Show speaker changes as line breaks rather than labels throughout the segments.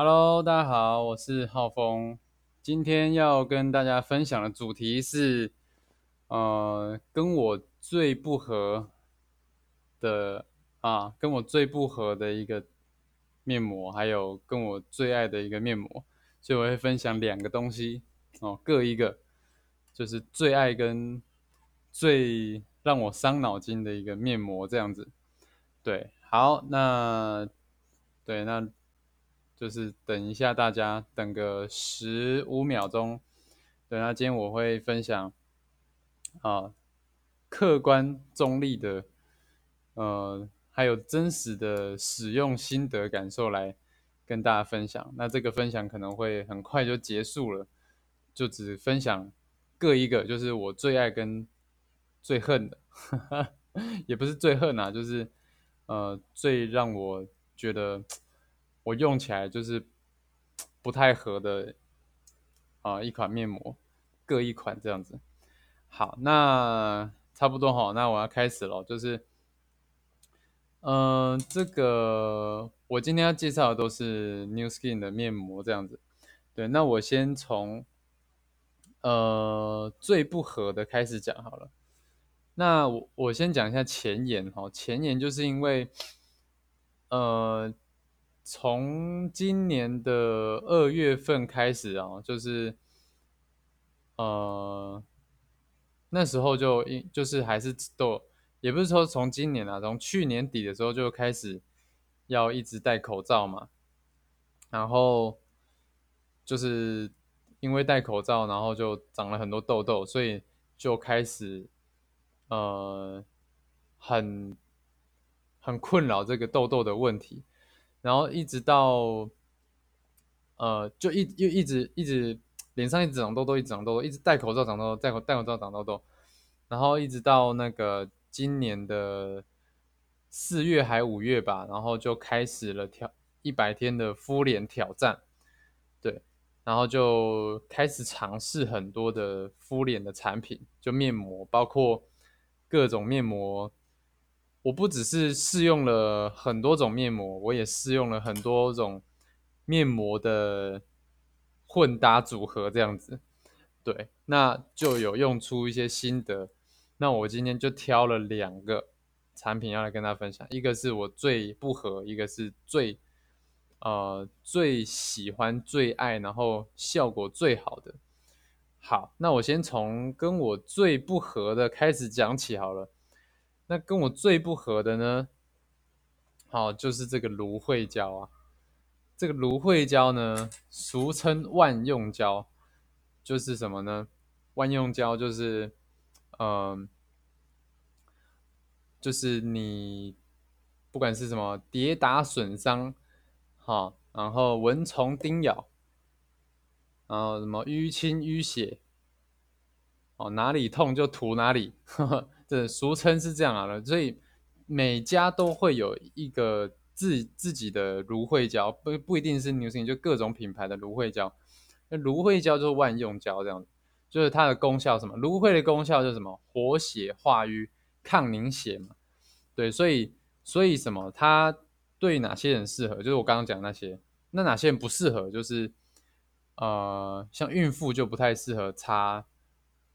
Hello，大家好，我是浩峰。今天要跟大家分享的主题是，呃，跟我最不合的啊，跟我最不合的一个面膜，还有跟我最爱的一个面膜，所以我会分享两个东西哦，各一个，就是最爱跟最让我伤脑筋的一个面膜，这样子。对，好，那对那。就是等一下，大家等个十五秒钟。对，那今天我会分享啊，客观中立的，呃，还有真实的使用心得感受来跟大家分享。那这个分享可能会很快就结束了，就只分享各一个，就是我最爱跟最恨的，也不是最恨啊，就是呃，最让我觉得。我用起来就是 不太合的啊，一款面膜，各一款这样子。好，那差不多哈，那我要开始了，就是，嗯，这个我今天要介绍的都是 New Skin 的面膜这样子。对，那我先从呃最不合的开始讲好了。那我我先讲一下前言哈，前言就是因为呃。从今年的二月份开始啊，就是呃那时候就一就是还是都也不是说从今年啊，从去年底的时候就开始要一直戴口罩嘛，然后就是因为戴口罩，然后就长了很多痘痘，所以就开始呃很很困扰这个痘痘的问题。然后一直到，呃，就一又一直一直脸上一直长痘痘，一直长痘痘，一直戴口罩长痘痘，戴口戴口罩长痘痘，然后一直到那个今年的四月还五月吧，然后就开始了挑一百天的敷脸挑战，对，然后就开始尝试很多的敷脸的产品，就面膜，包括各种面膜。我不只是试用了很多种面膜，我也试用了很多种面膜的混搭组合，这样子，对，那就有用出一些心得。那我今天就挑了两个产品要来跟大家分享，一个是我最不合，一个是最呃最喜欢、最爱，然后效果最好的。好，那我先从跟我最不合的开始讲起好了。那跟我最不合的呢，好，就是这个芦荟胶啊。这个芦荟胶呢，俗称万用胶，就是什么呢？万用胶就是，嗯，就是你不管是什么跌打损伤，好，然后蚊虫叮咬，然后什么淤青淤血，哦，哪里痛就涂哪里。呵 呵这俗称是这样啊，所以每家都会有一个自自己的芦荟胶，不不一定是 New Skin，就各种品牌的芦荟胶。那芦荟胶就是万用胶这样子，就是它的功效什么？芦荟的功效就是什么？活血化瘀、抗凝血嘛。对，所以所以什么？它对哪些人适合？就是我刚刚讲那些。那哪些人不适合？就是呃，像孕妇就不太适合擦。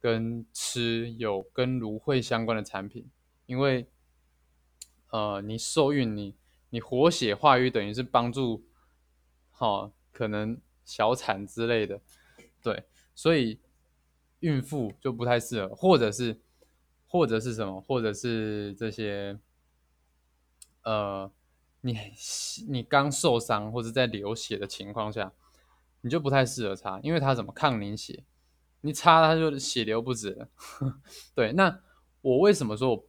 跟吃有跟芦荟相关的产品，因为，呃，你受孕，你你活血化瘀，等于是帮助，哈，可能小产之类的，对，所以孕妇就不太适合，或者是，或者是什么，或者是这些，呃，你你刚受伤或者在流血的情况下，你就不太适合擦，因为它怎么抗凝血。你擦它就血流不止了，对。那我为什么说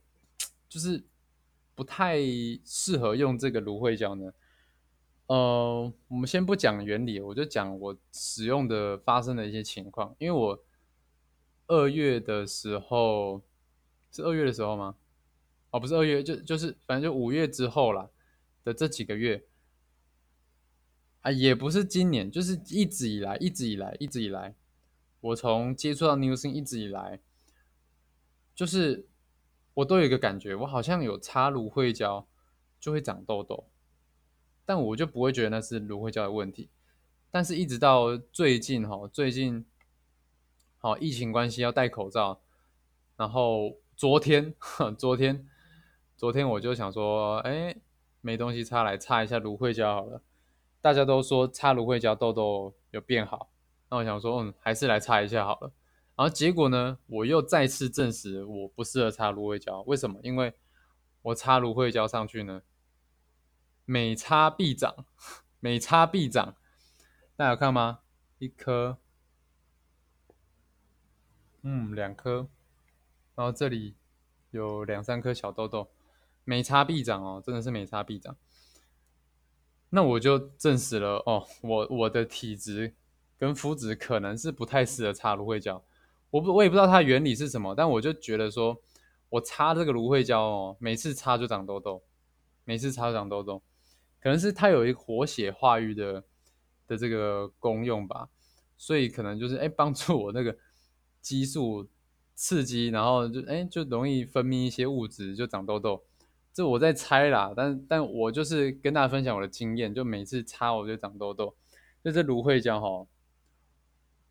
就是不太适合用这个芦荟胶呢？呃，我们先不讲原理，我就讲我使用的发生的一些情况。因为我二月的时候是二月的时候吗？哦，不是二月，就就是反正就五月之后啦的这几个月啊，也不是今年，就是一直以来，一直以来，一直以来。我从接触到 New Skin 一直以来，就是我都有一个感觉，我好像有擦芦荟胶就会长痘痘，但我就不会觉得那是芦荟胶的问题。但是一直到最近哈，最近好疫情关系要戴口罩，然后昨天 昨天昨天我就想说，哎，没东西擦，来擦一下芦荟胶好了。大家都说擦芦荟胶痘痘有变好，那我想说，嗯，还是来擦一下好了。然后结果呢，我又再次证实我不适合擦芦荟胶。为什么？因为我擦芦荟胶上去呢，每擦必长，每擦必长。大家有看吗？一颗，嗯，两颗，然后这里有两三颗小痘痘，每擦必长哦，真的是每擦必长。那我就证实了哦，我我的体质跟肤质可能是不太适合擦芦荟胶。我不我也不知道它原理是什么，但我就觉得说，我擦这个芦荟胶哦，每次擦就长痘痘，每次擦就长痘痘，可能是它有一个活血化瘀的。的这个功用吧，所以可能就是哎帮助我那个激素刺激，然后就哎就容易分泌一些物质，就长痘痘。这我在猜啦，但但我就是跟大家分享我的经验，就每次擦我就长痘痘。就这芦荟胶哈，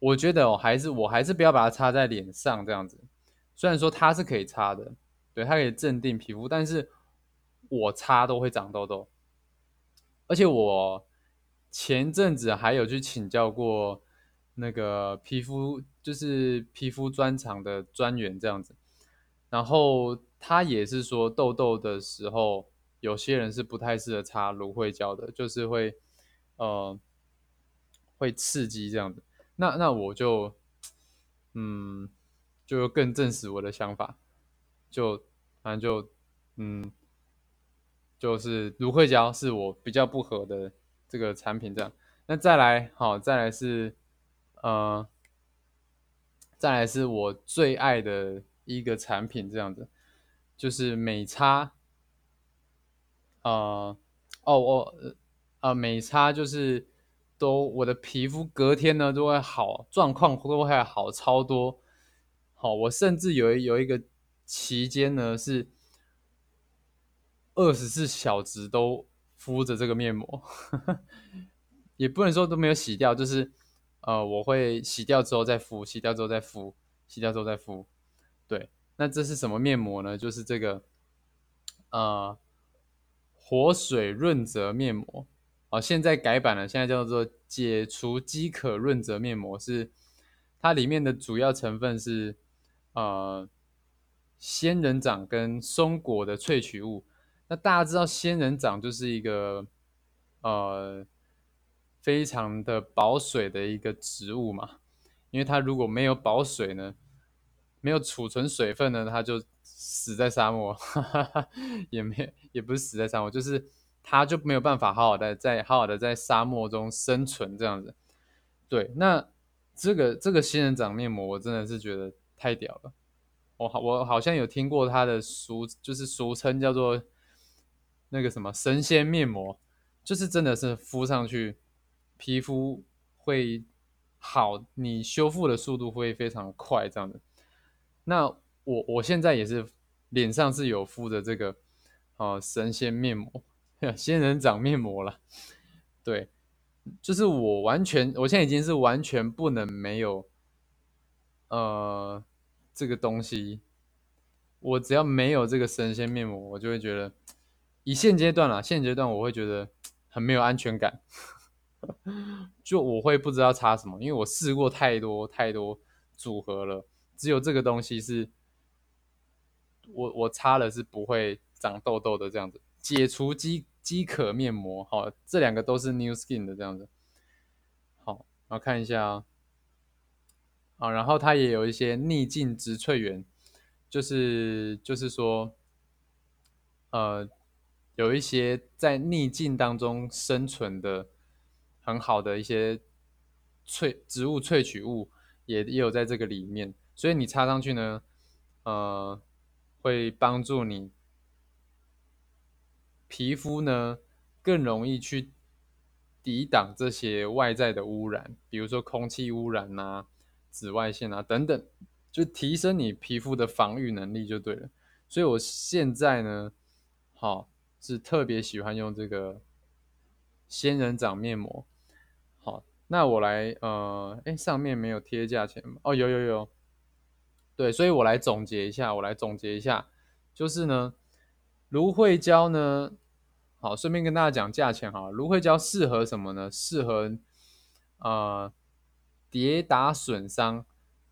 我觉得哦还是我还是不要把它擦在脸上这样子。虽然说它是可以擦的，对它可以镇定皮肤，但是我擦都会长痘痘，而且我。前阵子还有去请教过那个皮肤，就是皮肤专长的专员这样子，然后他也是说痘痘的时候，有些人是不太适合擦芦荟胶的，就是会呃会刺激这样子。那那我就嗯就更证实我的想法，就反正就嗯就是芦荟胶是我比较不合的。这个产品这样，那再来好，再来是，呃，再来是我最爱的一个产品这样子，就是美差，呃，哦哦呃美差就是都我的皮肤隔天呢都会好，状况都会好超多，好，我甚至有有一个期间呢是二十四小时都。敷着这个面膜，也不能说都没有洗掉，就是呃，我会洗掉之后再敷，洗掉之后再敷，洗掉之后再敷。对，那这是什么面膜呢？就是这个呃活水润泽面膜哦，现在改版了，现在叫做解除饥渴润泽面膜，是它里面的主要成分是呃仙人掌跟松果的萃取物。那大家知道仙人掌就是一个呃非常的保水的一个植物嘛，因为它如果没有保水呢，没有储存水分呢，它就死在沙漠，也没也不是死在沙漠，就是它就没有办法好好的在好好的在沙漠中生存这样子。对，那这个这个仙人掌面膜我真的是觉得太屌了，我好我好像有听过它的俗就是俗称叫做。那个什么神仙面膜，就是真的是敷上去，皮肤会好，你修复的速度会非常快，这样子。那我我现在也是脸上是有敷的这个哦神仙面膜，仙人掌面膜了。对，就是我完全，我现在已经是完全不能没有呃这个东西，我只要没有这个神仙面膜，我就会觉得。以现阶段啦，现阶段我会觉得很没有安全感，就我会不知道擦什么，因为我试过太多太多组合了，只有这个东西是，我我擦了是不会长痘痘的这样子，解除肌饥渴面膜，好，这两个都是 New Skin 的这样子，好，然后看一下啊，啊，然后它也有一些逆境植萃源，就是就是说，呃。有一些在逆境当中生存的很好的一些萃植物萃取物，也也有在这个里面，所以你擦上去呢，呃，会帮助你皮肤呢更容易去抵挡这些外在的污染，比如说空气污染啊、紫外线啊等等，就提升你皮肤的防御能力就对了。所以我现在呢，好。是特别喜欢用这个仙人掌面膜，好，那我来呃，哎，上面没有贴价钱吗？哦，有有有，对，所以我来总结一下，我来总结一下，就是呢，芦荟胶呢，好，顺便跟大家讲价钱哈，芦荟胶适合什么呢？适合呃跌打损伤，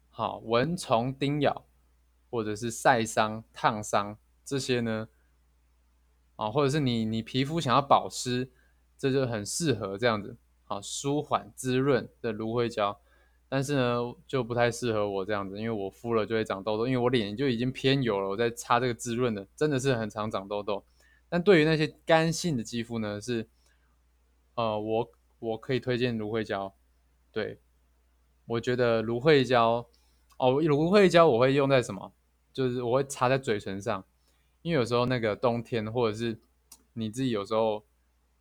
好，蚊虫叮咬，或者是晒伤、烫伤这些呢，啊，或者是你你皮肤想要保湿，这就很适合这样子。好，舒缓滋润的芦荟胶，但是呢，就不太适合我这样子，因为我敷了就会长痘痘，因为我脸就已经偏油了，我在擦这个滋润的，真的是很常长痘痘。但对于那些干性的肌肤呢，是，呃，我我可以推荐芦荟胶。对，我觉得芦荟胶，哦，芦荟胶我会用在什么？就是我会擦在嘴唇上，因为有时候那个冬天或者是你自己有时候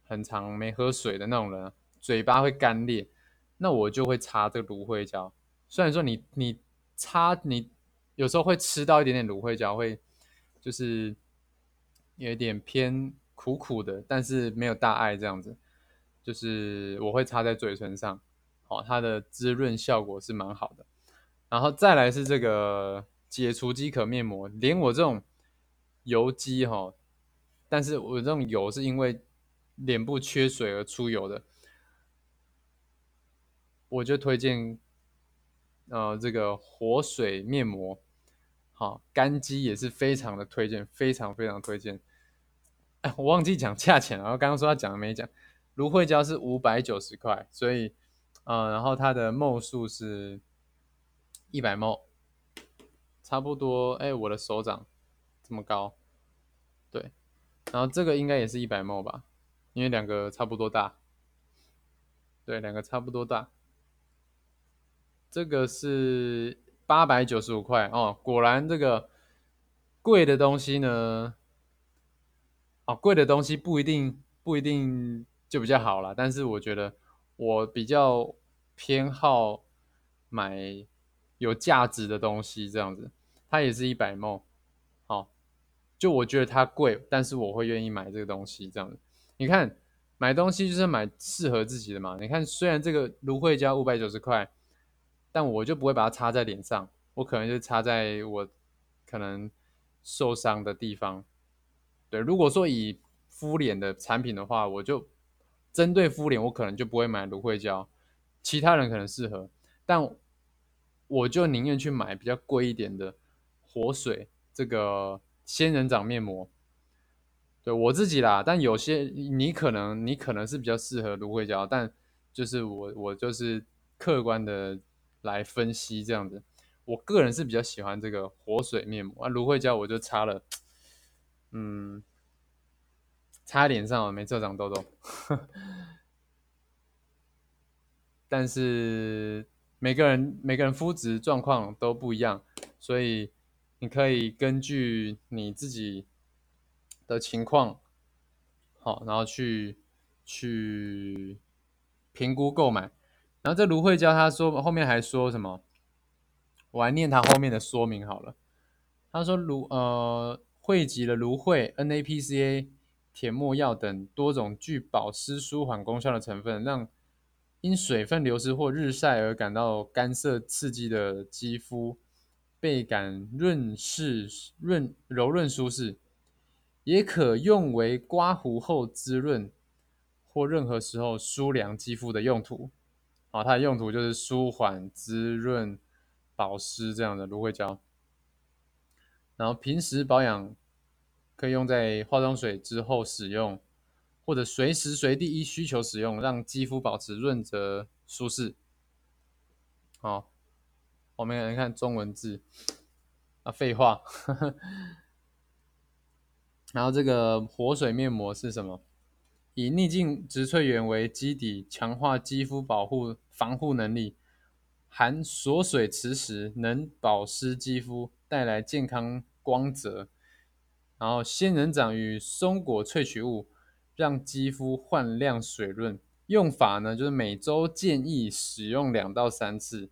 很长没喝水的那种人。嘴巴会干裂，那我就会擦这个芦荟胶。虽然说你你擦你有时候会吃到一点点芦荟胶，会就是有点偏苦苦的，但是没有大碍这样子。就是我会擦在嘴唇上，哦，它的滋润效果是蛮好的。然后再来是这个解除饥渴面膜，连我这种油肌哈，但是我这种油是因为脸部缺水而出油的。我就推荐，呃，这个活水面膜，好，干肌也是非常的推荐，非常非常推荐。哎，我忘记讲价钱了，然后刚刚说要讲没讲，芦荟胶是五百九十块，所以，呃，然后它的墨数是一百墨，差不多，哎，我的手掌这么高，对，然后这个应该也是一百墨吧，因为两个差不多大，对，两个差不多大。这个是八百九十五块哦，果然这个贵的东西呢，哦，贵的东西不一定不一定就比较好啦。但是我觉得我比较偏好买有价值的东西，这样子，它也是一百梦，好，就我觉得它贵，但是我会愿意买这个东西，这样子。你看买东西就是买适合自己的嘛。你看虽然这个芦荟胶五百九十块。但我就不会把它擦在脸上，我可能就擦在我可能受伤的地方。对，如果说以敷脸的产品的话，我就针对敷脸，我可能就不会买芦荟胶。其他人可能适合，但我就宁愿去买比较贵一点的活水这个仙人掌面膜。对我自己啦，但有些你可能你可能是比较适合芦荟胶，但就是我我就是客观的。来分析这样子，我个人是比较喜欢这个活水面膜啊，芦荟胶我就擦了，嗯，擦脸上没这长痘痘，但是每个人每个人肤质状况都不一样，所以你可以根据你自己的情况，好，然后去去评估购买。然后这芦荟胶，他说后面还说什么？我来念他后面的说明好了。他说芦呃汇集了芦荟、NAPCA、铁墨药等多种具保湿舒缓功效的成分，让因水分流失或日晒而感到干涩刺激的肌肤倍感润湿润柔润舒适，也可用为刮胡后滋润或任何时候舒凉肌肤的用途。好，它的用途就是舒缓、滋润、保湿这样的芦荟胶。然后平时保养可以用在化妆水之后使用，或者随时随地依需求使用，让肌肤保持润泽舒适。好，我们来看中文字啊，废话。然后这个活水面膜是什么？以逆境植萃源为基底，强化肌肤保护防护能力，含锁水磁石，能保湿肌肤，带来健康光泽。然后仙人掌与松果萃取物，让肌肤焕亮水润。用法呢，就是每周建议使用两到三次。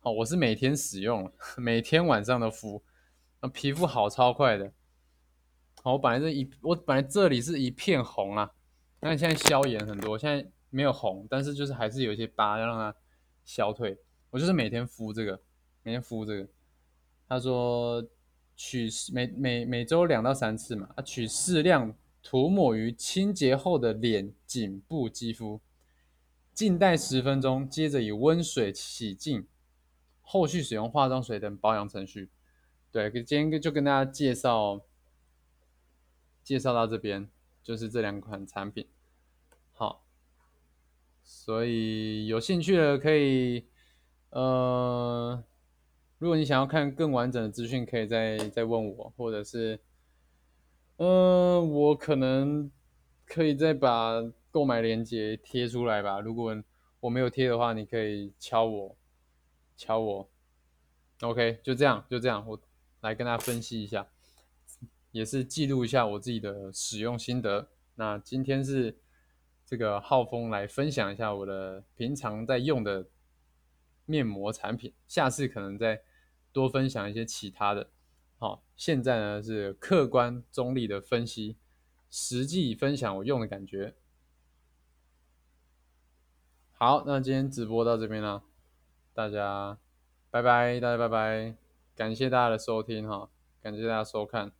好，我是每天使用，每天晚上都敷，那皮肤好超快的。好，我本来这一我本来这里是一片红啊。那现在消炎很多，现在没有红，但是就是还是有一些疤，要让它消退。我就是每天敷这个，每天敷这个。他说取每每每周两到三次嘛，啊，取适量涂抹于清洁后的脸颈部肌肤，静待十分钟，接着以温水洗净，后续使用化妆水等保养程序。对，今天就跟大家介绍介绍到这边，就是这两款产品。好，所以有兴趣的可以，呃，如果你想要看更完整的资讯，可以再再问我，或者是，嗯，我可能可以再把购买链接贴出来吧。如果我没有贴的话，你可以敲我，敲我。OK，就这样，就这样，我来跟大家分析一下，也是记录一下我自己的使用心得。那今天是。这个浩峰来分享一下我的平常在用的面膜产品，下次可能再多分享一些其他的。好，现在呢是客观中立的分析，实际分享我用的感觉。好，那今天直播到这边了，大家拜拜，大家拜拜，感谢大家的收听哈，感谢大家收看。